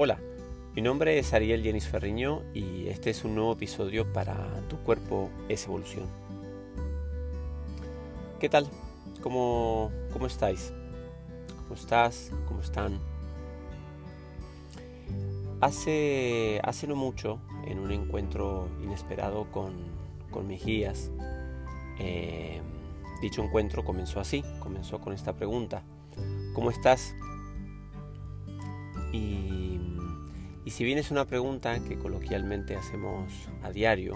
Hola, mi nombre es Ariel Jenis Ferriño y este es un nuevo episodio para Tu cuerpo es evolución. ¿Qué tal? ¿Cómo, cómo estáis? ¿Cómo estás? ¿Cómo están? Hace, hace no mucho, en un encuentro inesperado con, con mis guías, eh, dicho encuentro comenzó así, comenzó con esta pregunta. ¿Cómo estás? Y, si bien es una pregunta que coloquialmente hacemos a diario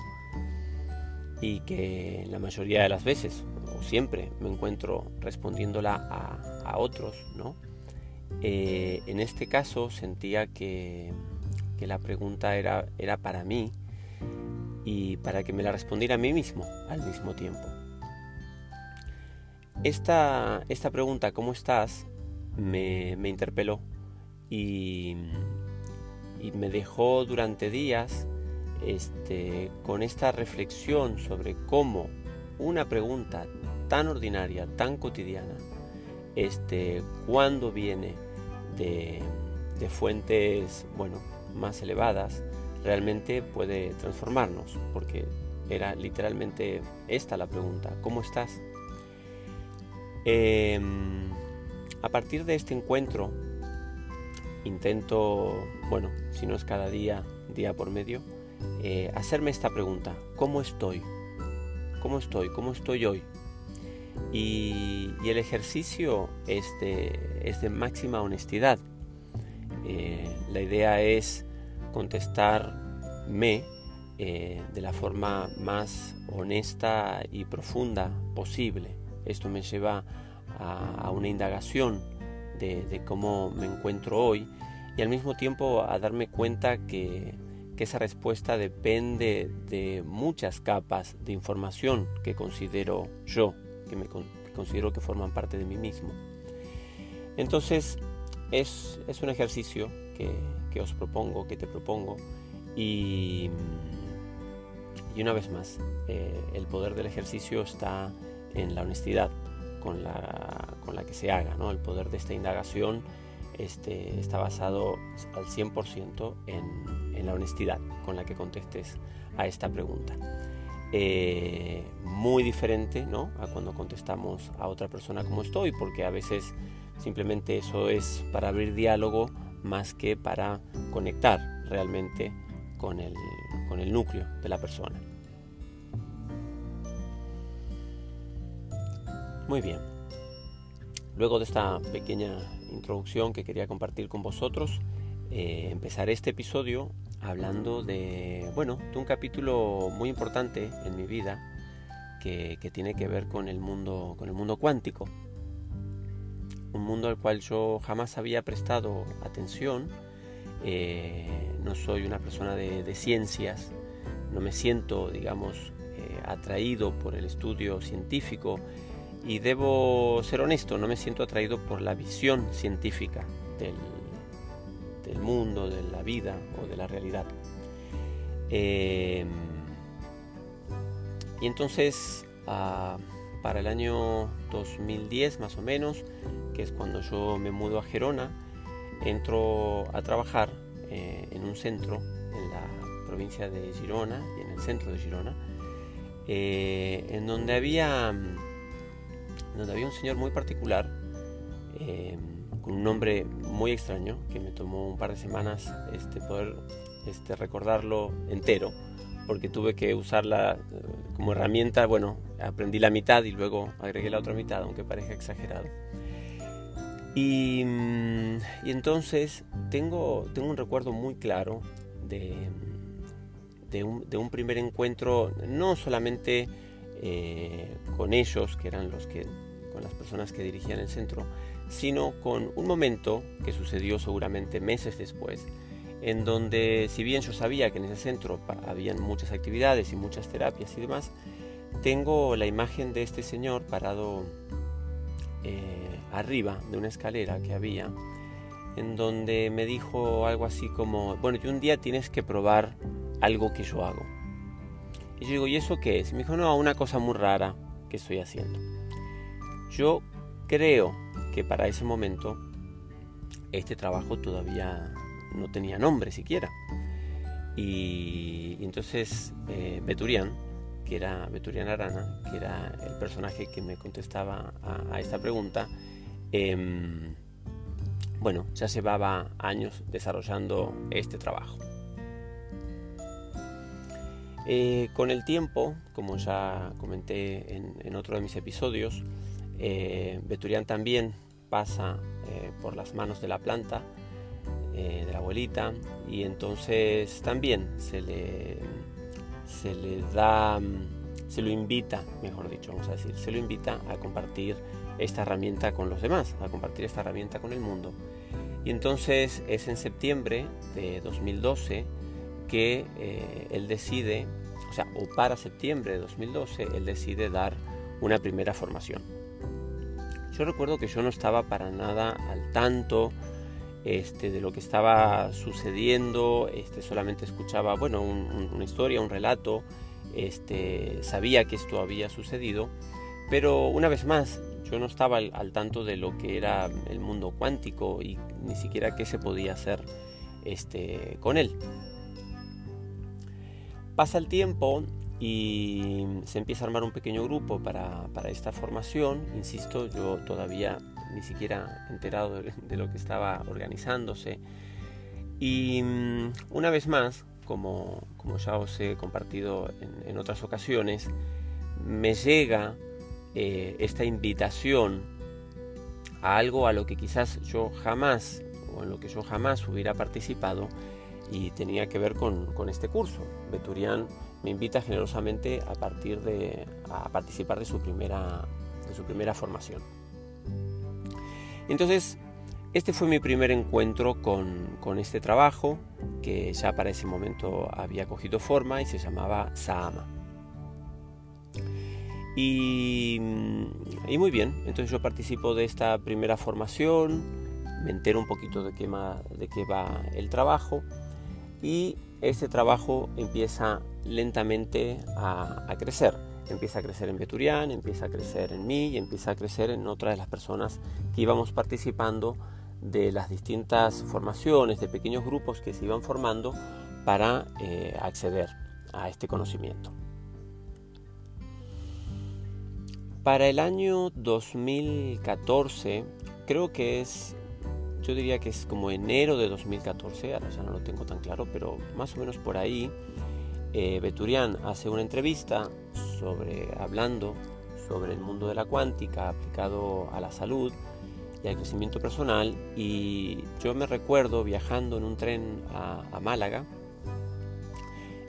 y que la mayoría de las veces o siempre me encuentro respondiéndola a, otros, ¿no? Eh, en este caso sentía que, la pregunta era, era para mí y para que me la respondiera a mí mismo al mismo tiempo. Esta, esta pregunta, ¿cómo estás? Me, me interpeló y, me dejó durante días este, con esta reflexión sobre cómo una pregunta tan ordinaria, tan cotidiana, este, cuando viene de, de fuentes bueno, más elevadas, realmente puede transformarnos, porque era literalmente esta la pregunta, ¿cómo estás? Em, a partir de este encuentro intento, bueno, si no es cada día, día por medio, eh, hacerme esta pregunta, ¿cómo estoy? ¿Cómo estoy? ¿Cómo estoy hoy? Y, el ejercicio es de, máxima honestidad. Eh, la idea es contestarme eh, de la forma más honesta y profunda posible. Esto me lleva a una indagación de, cómo me encuentro hoy y al mismo tiempo a darme cuenta que, esa respuesta depende de muchas capas de información que considero yo, que me considero que forman parte de mí mismo. Entonces es, un ejercicio que, os propongo, que te propongo y, y una vez más, eh, el poder del ejercicio está en la honestidad con la, que se haga. ¿no? El poder de esta indagación este, está basado al 100% en, la honestidad con la que contestes a esta pregunta. Eh, muy diferente a cuando contestamos a otra persona como estoy, porque a veces simplemente eso es para abrir diálogo más que para conectar realmente con el, con el núcleo de la persona. Muy bien. Luego de esta pequeña introducción que quería compartir con vosotros, eh, empezaré este episodio hablando de, bueno, de un capítulo muy importante en mi vida que, tiene que ver con el mundo, con el mundo cuántico. Un mundo al cual yo jamás había prestado atención. Eh, no soy una persona de, ciencias, no me siento, digamos, eh, atraído por el estudio científico y debo ser honesto, no me siento atraído por la visión científica del, mundo, de la vida o de la realidad. Em, y entonces, ah, para el año 2010 más o menos, que es cuando yo me mudo a Gerona, entro a trabajar eh, en un centro en la provincia de Girona y en el centro de Girona, eh, en donde había donde había un señor muy particular, eh, con un nombre muy extraño, que me tomó un par de semanas este, poder este, recordarlo entero, porque tuve que usarla eh, como herramienta, bueno, aprendí la mitad y luego agregué la otra mitad, aunque parezca exagerado. Y, mm, entonces tengo, tengo un recuerdo muy claro de, de, un, primer encuentro, no solamente eh, con ellos, que eran los que con las personas que dirigían el centro, sino con un momento que sucedió seguramente meses después, en donde si bien yo sabía que en ese centro habían muchas actividades y muchas terapias y demás, tengo la imagen de este señor parado eh, arriba de una escalera que había, en donde me dijo algo así como, bueno, y un día tienes que probar algo que yo hago. Y yo digo, ¿y eso qué es? me dijo, no, una cosa muy rara que estoy haciendo. Yo creo que para ese momento este trabajo todavía no tenía nombre siquiera. Y, entonces eh, Beturian, que era Beturian Arana, que era el personaje que me contestaba a, esta pregunta, em, bueno, ya llevaba años desarrollando este trabajo. Eh, con el tiempo, como ya comenté en, otro de mis episodios, eh, Beturian también pasa eh, por las manos de la planta, de la abuelita, y entonces también se le, se le da, se lo invita, mejor dicho, vamos a decir, se lo invita a compartir esta herramienta con los demás, a compartir esta herramienta con el mundo. Y entonces es en septiembre de 2012 que eh, él decide, o sea, o para septiembre de 2012, él decide dar una primera formación. Yo recuerdo que yo no estaba para nada al tanto este, de lo que estaba sucediendo, este, solamente escuchaba, bueno, una historia, un relato, este, sabía que esto había sucedido, pero una vez más, yo no estaba al, al, tanto de lo que era el mundo cuántico y ni siquiera qué se podía hacer este, con él. Pasa el tiempo y se empieza a armar un pequeño grupo para, esta formación. Insisto, yo todavía ni siquiera enterado de, lo que estaba organizándose. Y mm, una vez más, como, ya os he compartido en, otras ocasiones, me llega eh, esta invitación a algo a lo que quizás yo jamás o en lo que yo jamás hubiera participado y tenía que ver con, este curso. Beturian me invita generosamente a, partir de, a participar de su, primera, de su primera formación. Entonces, este fue mi primer encuentro con, este trabajo, que ya para ese momento había cogido forma y se llamaba Saama. Y, y, muy bien, entonces yo participo de esta primera formación, me entero un poquito de qué, de qué va el trabajo y ese trabajo empieza lentamente a, crecer. Empieza a crecer en Beturian, empieza a crecer en mí y empieza a crecer en otras de las personas que íbamos participando de las distintas formaciones, de pequeños grupos que se iban formando para eh, acceder a este conocimiento. Para el año 2014, creo que es yo diría que es como enero de 2014, ahora ya no lo tengo tan claro, pero más o menos por ahí, eh, Beturian hace una entrevista sobre, hablando sobre el mundo de la cuántica aplicado a la salud y al crecimiento personal y yo me recuerdo viajando en un tren a, Málaga,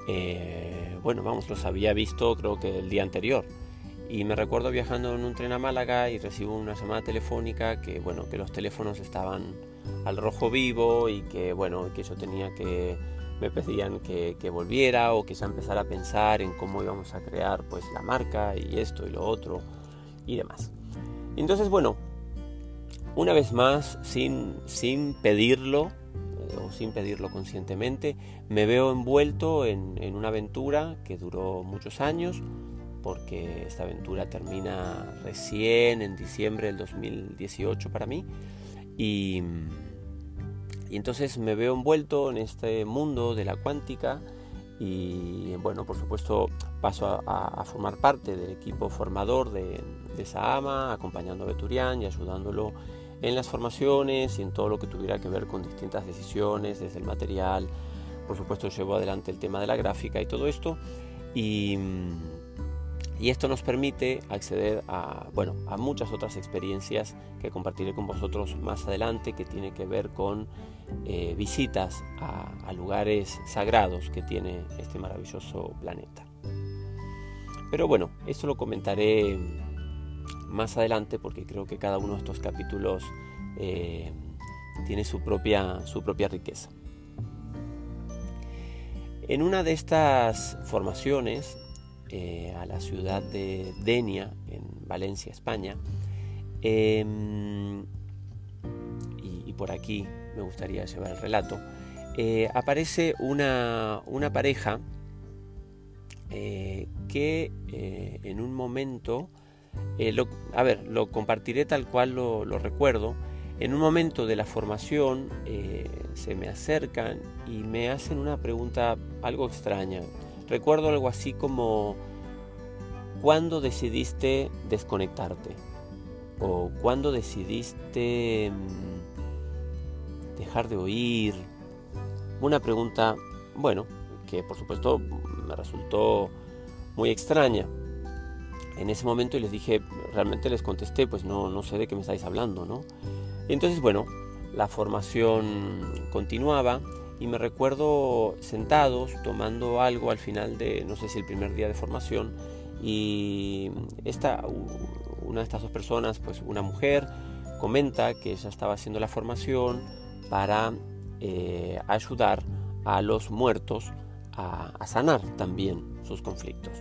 eh, bueno, vamos, los había visto creo que el día anterior y me recuerdo viajando en un tren a Málaga y recibo una llamada telefónica que bueno que los teléfonos estaban al rojo vivo y que bueno que yo tenía que me pedían que, volviera o que ya empezara a pensar en cómo íbamos a crear pues la marca y esto y lo otro y demás. Entonces bueno una vez más sin sin pedirlo eh, o sin pedirlo conscientemente me veo envuelto en, en una aventura que duró muchos años porque esta aventura termina recién en diciembre del 2018 para mí. Y, entonces me veo envuelto en este mundo de la cuántica y bueno, por supuesto paso a, formar parte del equipo formador de, de Sahama, acompañando a Beturian y ayudándolo en las formaciones y en todo lo que tuviera que ver con distintas decisiones, desde el material, por supuesto llevo adelante el tema de la gráfica y todo esto. Y, y esto nos permite acceder a, bueno, a muchas otras experiencias que compartiré con vosotros más adelante, que tiene que ver con eh, visitas a, lugares sagrados que tiene este maravilloso planeta. Pero bueno, esto lo comentaré más adelante porque creo que cada uno de estos capítulos eh, tiene su propia, su propia riqueza. En una de estas formaciones eh, a la ciudad de Denia, en Valencia, España. Em, y, por aquí me gustaría llevar el relato. Eh, aparece una, pareja eh, que en un momento, a ver, lo compartiré tal cual lo, recuerdo, En un momento de la formación se me acercan y me hacen una pregunta algo extraña. Recuerdo algo así como, ¿cuándo decidiste desconectarte? ¿O cuándo decidiste mm, dejar de oír? Una pregunta, bueno, que por supuesto me resultó muy extraña. En ese momento les dije, realmente les contesté, pues no, no sé de qué me estáis hablando, ¿no? entonces, bueno, la formación continuaba y me recuerdo sentados tomando algo al final de, no sé si el primer día de formación, y esta, una de estas dos personas, pues una mujer, comenta que ella estaba haciendo la formación para eh, ayudar a los muertos a, sanar también sus conflictos.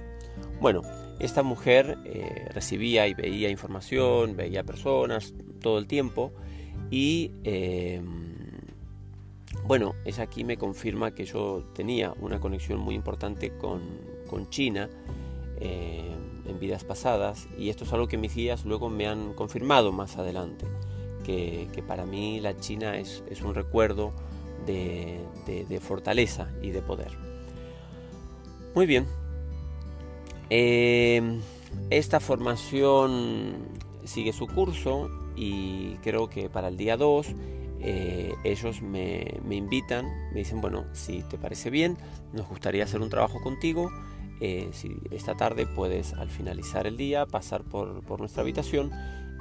Bueno, esta mujer eh, recibía y veía información, veía personas todo el tiempo y em, bueno, es aquí me confirma que yo tenía una conexión muy importante con, China em, en vidas pasadas y esto es algo que mis guías luego me han confirmado más adelante, que, para mí la China es, un recuerdo de, fortaleza y de poder. Muy bien, em, esta formación sigue su curso y creo que para el día 2 eh, ellos me, invitan, me dicen, bueno, si te parece bien, nos gustaría hacer un trabajo contigo. Eh, si esta tarde puedes al finalizar el día pasar por, por nuestra habitación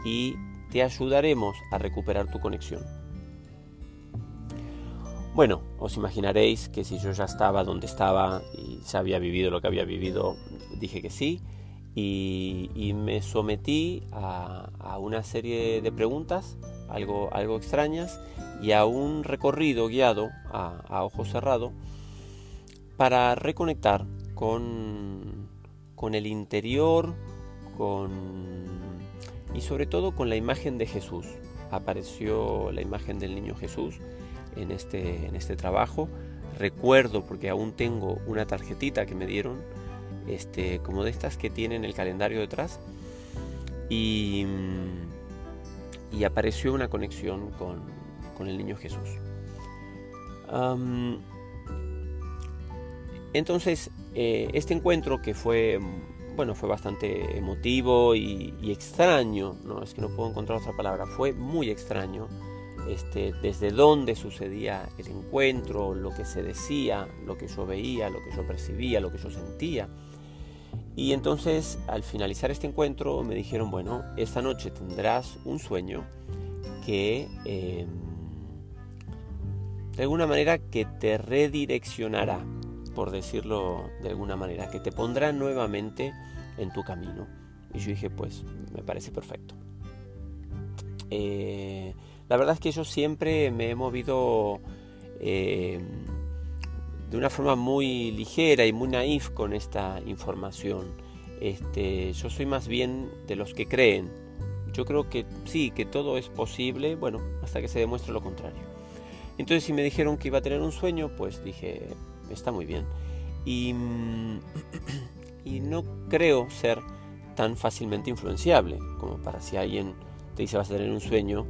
y te ayudaremos a recuperar tu conexión. Bueno, os imaginaréis que si yo ya estaba donde estaba y ya había vivido lo que había vivido, dije que sí y, me sometí a, una serie de preguntas, algo, extrañas, y a un recorrido guiado a, a ojo cerrado para reconectar con, con el interior con, y sobre todo con la imagen de Jesús. Apareció la imagen del niño Jesús en este, en este trabajo. Recuerdo, porque aún tengo una tarjetita que me dieron, este, como de estas que tienen el calendario detrás. Y, y apareció una conexión con, el niño Jesús. entonces, eh, este encuentro que fue, bueno, fue bastante emotivo y, extraño, no es que no puedo encontrar otra palabra, fue muy extraño. Este, desde dónde sucedía el encuentro, lo que se decía, lo que yo veía, lo que yo percibía, lo que yo sentía. Y entonces al finalizar este encuentro me dijeron, bueno, esta noche tendrás un sueño que em, de alguna manera que te redireccionará, por decirlo de alguna manera, que te pondrá nuevamente en tu camino. Y yo dije, pues me parece perfecto. Eh, la verdad es que yo siempre me he movido em, de una forma muy ligera y muy naif con esta información. Este, yo soy más bien de los que creen. Yo creo que sí, que todo es posible, bueno, hasta que se demuestre lo contrario. Entonces si me dijeron que iba a tener un sueño, pues dije, está muy bien. Y, y no creo ser tan fácilmente influenciable como para si alguien te dice vas a tener un sueño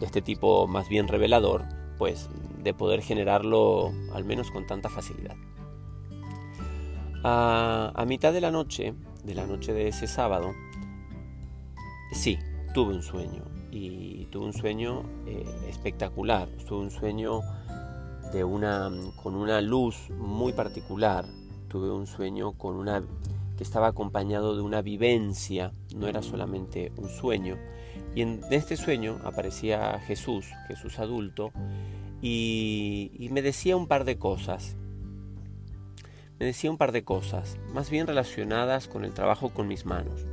de este tipo más bien revelador, pues de poder generarlo al menos con tanta facilidad. A, mitad de la noche, de la noche de ese sábado, sí, tuve un sueño y tuve un sueño eh, espectacular, tuve un sueño de una, con una luz muy particular, tuve un sueño con una que estaba acompañado de una vivencia, no era solamente un sueño. Y en este sueño aparecía Jesús, Jesús adulto, y, me decía un par de cosas. Me decía un par de cosas, más bien relacionadas con el trabajo con mis manos.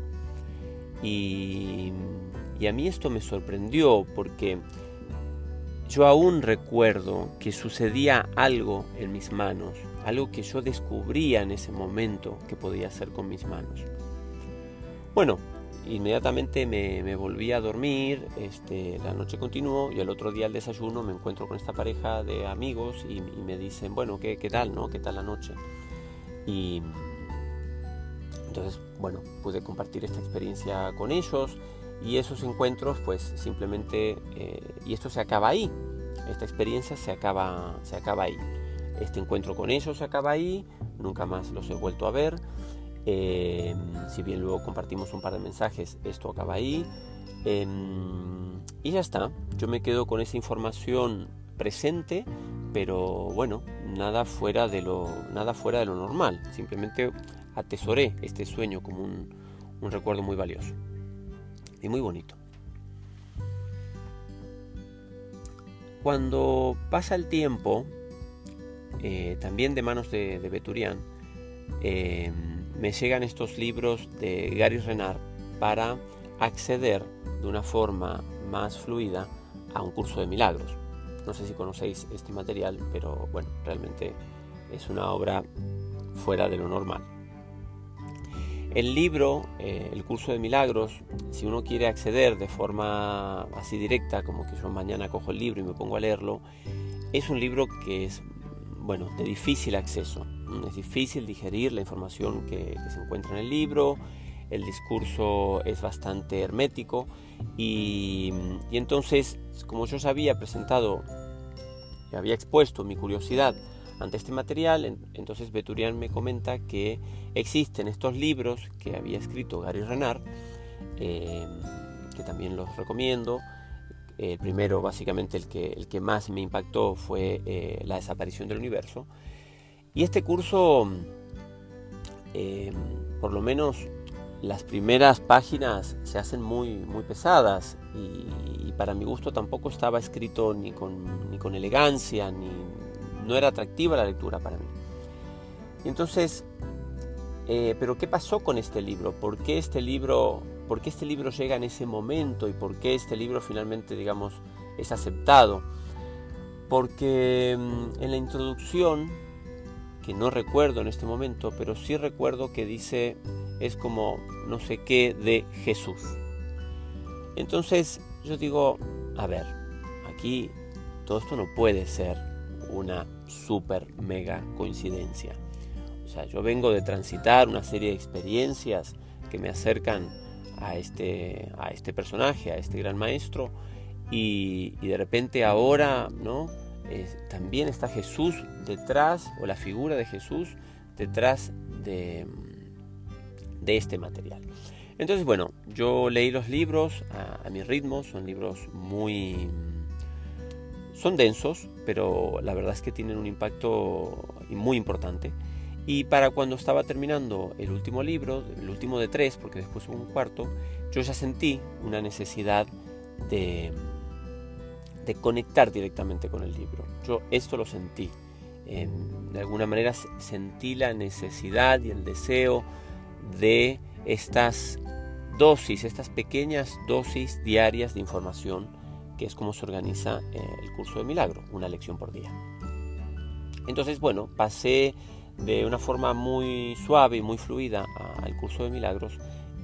Y, y a mí esto me sorprendió porque yo aún recuerdo que sucedía algo en mis manos, algo que yo descubría en ese momento que podía hacer con mis manos. Bueno, inmediatamente me, volví a dormir, este, la noche continuó y el otro día al desayuno me encuentro con esta pareja de amigos y, me dicen, bueno, ¿qué, ¿qué, tal, no? ¿Qué tal la noche? Y entonces, bueno, pude compartir esta experiencia con ellos Y esos encuentros, pues simplemente, eh, y esto se acaba ahí, esta experiencia se acaba, se acaba ahí. Este encuentro con ellos se acaba ahí, nunca más los he vuelto a ver. Eh, si bien luego compartimos un par de mensajes, esto acaba ahí. Em, y ya está, yo me quedo con esa información presente, pero bueno, nada fuera de lo, nada fuera de lo normal. Simplemente atesoré este sueño como un, un recuerdo muy valioso y muy bonito. Cuando pasa el tiempo, eh, también de manos de, Beturian, eh, me llegan estos libros de Gary Renard para acceder de una forma más fluida a un curso de milagros. No sé si conocéis este material, pero bueno, realmente es una obra fuera de lo normal. El libro, eh, el curso de milagros, si uno quiere acceder de forma así directa, como que yo mañana cojo el libro y me pongo a leerlo, es un libro que es, bueno, de difícil acceso. Es difícil digerir la información que, se encuentra en el libro, el discurso es bastante hermético y, y entonces, como yo ya había presentado y había expuesto mi curiosidad ante este material, entonces Beturian me comenta que existen estos libros que había escrito Gary Renard, eh, que también los recomiendo. El primero, básicamente el que, el que más me impactó fue eh, La desaparición del universo. Y este curso, eh, por lo menos las primeras páginas se hacen muy, muy pesadas y, para mi gusto tampoco estaba escrito ni con, ni con elegancia, ni, no era atractiva la lectura para mí. Y entonces, eh, pero ¿qué pasó con este libro? ¿Por qué este libro, por qué este libro llega en ese momento y por qué este libro finalmente, digamos, es aceptado? Porque mm, en la introducción, que no recuerdo en este momento, pero sí recuerdo que dice, es como no sé qué de Jesús. Entonces yo digo, a ver, aquí todo esto no puede ser una super mega coincidencia. O sea, yo vengo de transitar una serie de experiencias que me acercan a este, a este personaje, a este gran maestro, y, de repente ahora, ¿no? también está Jesús detrás, o la figura de Jesús detrás de, de este material. Entonces, bueno, yo leí los libros a, a mi ritmo, son libros muy son densos, pero la verdad es que tienen un impacto muy importante. Y para cuando estaba terminando el último libro, el último de tres, porque después hubo un cuarto, yo ya sentí una necesidad de, de conectar directamente con el libro. Yo esto lo sentí. de alguna manera sentí la necesidad y el deseo de estas dosis, estas pequeñas dosis diarias de información que es como se organiza eh, el curso de milagro, una lección por día. Entonces, bueno, pasé de una forma muy suave y muy fluida al curso de milagros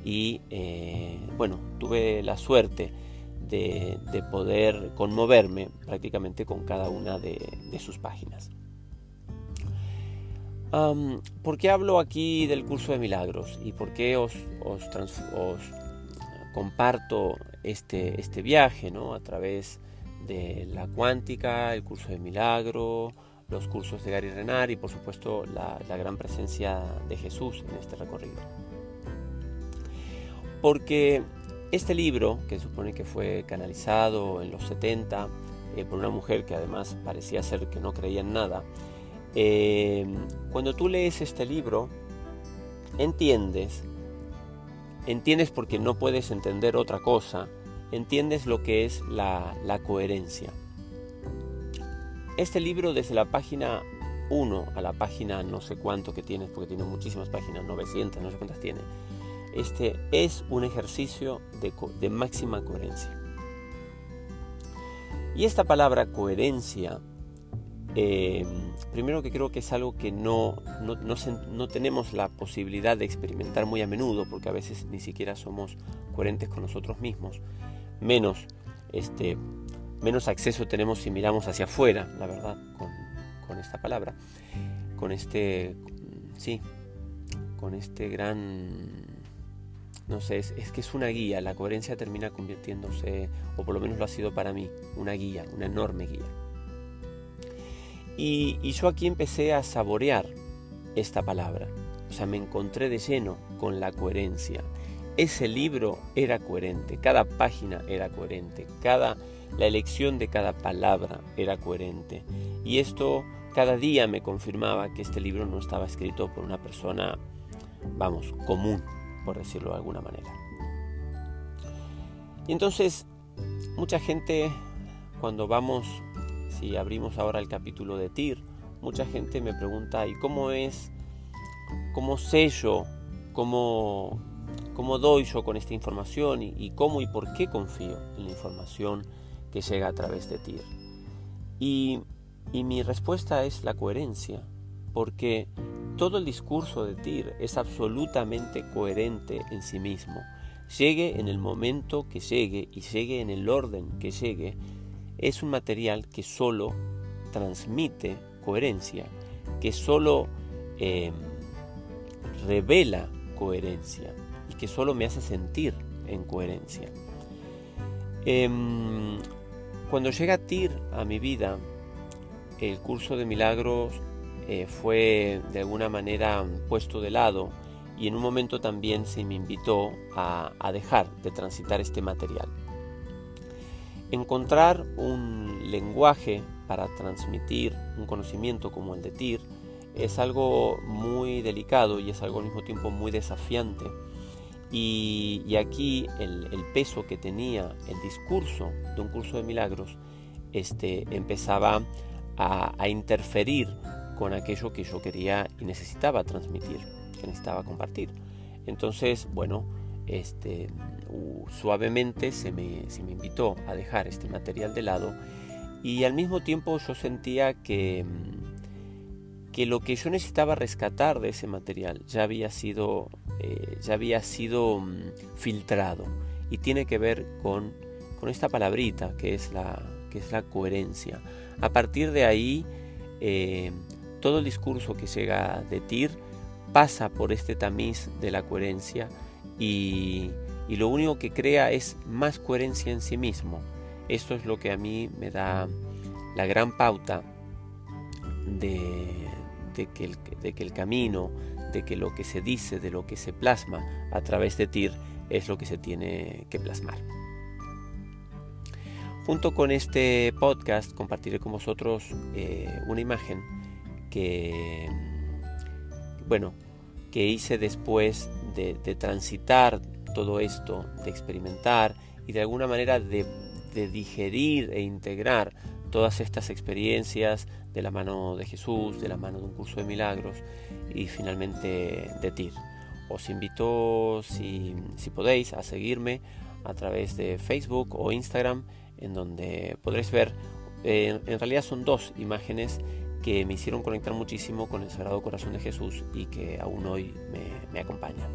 y, eh, bueno, tuve la suerte de, poder conmoverme prácticamente con cada una de, sus páginas. ¿Por qué hablo aquí del curso de milagros y por qué os, comparto este, este viaje ¿no? a través de la cuántica, el curso de milagro, los cursos de Gary Renard y por supuesto la, gran presencia de Jesús en este recorrido. Porque este libro, que supone que fue canalizado en los 70 eh, por una mujer que además parecía ser que no creía en nada, eh, cuando tú lees este libro, entiendes entiendes porque no puedes entender otra cosa, entiendes lo que es la, coherencia. Este libro desde la página 1 a la página no sé cuánto que tienes, porque tiene muchísimas páginas, 900, no sé cuántas tiene, este es un ejercicio de, máxima coherencia. Y esta palabra coherencia eh, primero que creo que es algo que no, no, tenemos la posibilidad de experimentar muy a menudo, porque a veces ni siquiera somos coherentes con nosotros mismos, menos, este, menos acceso tenemos si miramos hacia afuera, la verdad, con, esta palabra, con este, sí, con este gran, no sé, es, que es una guía, la coherencia termina convirtiéndose, o por lo menos lo ha sido para mí, una guía, una enorme guía. Y, y yo aquí empecé a saborear esta palabra, o sea, me encontré de lleno con la coherencia. Ese libro era coherente, cada página era coherente, cada, la elección de cada palabra era coherente. Y esto cada día me confirmaba que este libro no estaba escrito por una persona, vamos, común, por decirlo de alguna manera. Y entonces, mucha gente, cuando vamos, si abrimos ahora el capítulo de Tir, mucha gente me pregunta, ¿y cómo es, cómo sé yo, cómo, cómo doy yo con esta información y, y cómo y por qué confío en la información que llega a través de Tir? Y, y mi respuesta es la coherencia, porque todo el discurso de Tir es absolutamente coherente en sí mismo. Llegue en el momento que llegue y llegue en el orden que llegue, es un material que solo transmite coherencia, que solo em, revela coherencia y que solo me hace sentir en coherencia. Em, cuando llega Tir a mi vida, el curso de milagros eh, fue de alguna manera puesto de lado y en un momento también se me invitó a, dejar de transitar este material. Encontrar un lenguaje para transmitir un conocimiento como el de TIR es algo muy delicado y es algo al mismo tiempo muy desafiante. Y, aquí el, peso que tenía el discurso de un curso de milagros este, empezaba a, interferir con aquello que yo quería y necesitaba transmitir, que necesitaba compartir. Entonces, bueno, este, suavemente se me, se me invitó a dejar este material de lado y al mismo tiempo yo sentía que, que lo que yo necesitaba rescatar de ese material ya había sido, eh, ya había sido mm, filtrado y tiene que ver con, con esta palabrita que es, la, que es la coherencia. A partir de ahí eh, todo el discurso que llega de Tir pasa por este tamiz de la coherencia y, lo único que crea es más coherencia en sí mismo. Esto es lo que a mí me da la gran pauta de, que el, de, que el, camino, que lo que se dice, de lo que se plasma a través de TIR es lo que se tiene que plasmar. Junto con este podcast compartiré con vosotros eh, una imagen que, bueno, que hice después de, transitar todo esto, de experimentar y de alguna manera de, digerir e integrar todas estas experiencias de la mano de Jesús, de la mano de un curso de milagros y finalmente de TIR. Os invito, si, podéis, a seguirme a través de Facebook o Instagram, en donde podréis ver, eh, en realidad son dos imágenes que me hicieron conectar muchísimo con el Sagrado Corazón de Jesús y que aún hoy me, acompañan.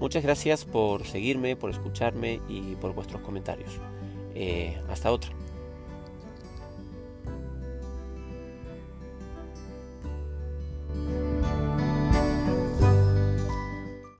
Muchas gracias por seguirme, por escucharme y por vuestros comentarios. Eh, hasta otra.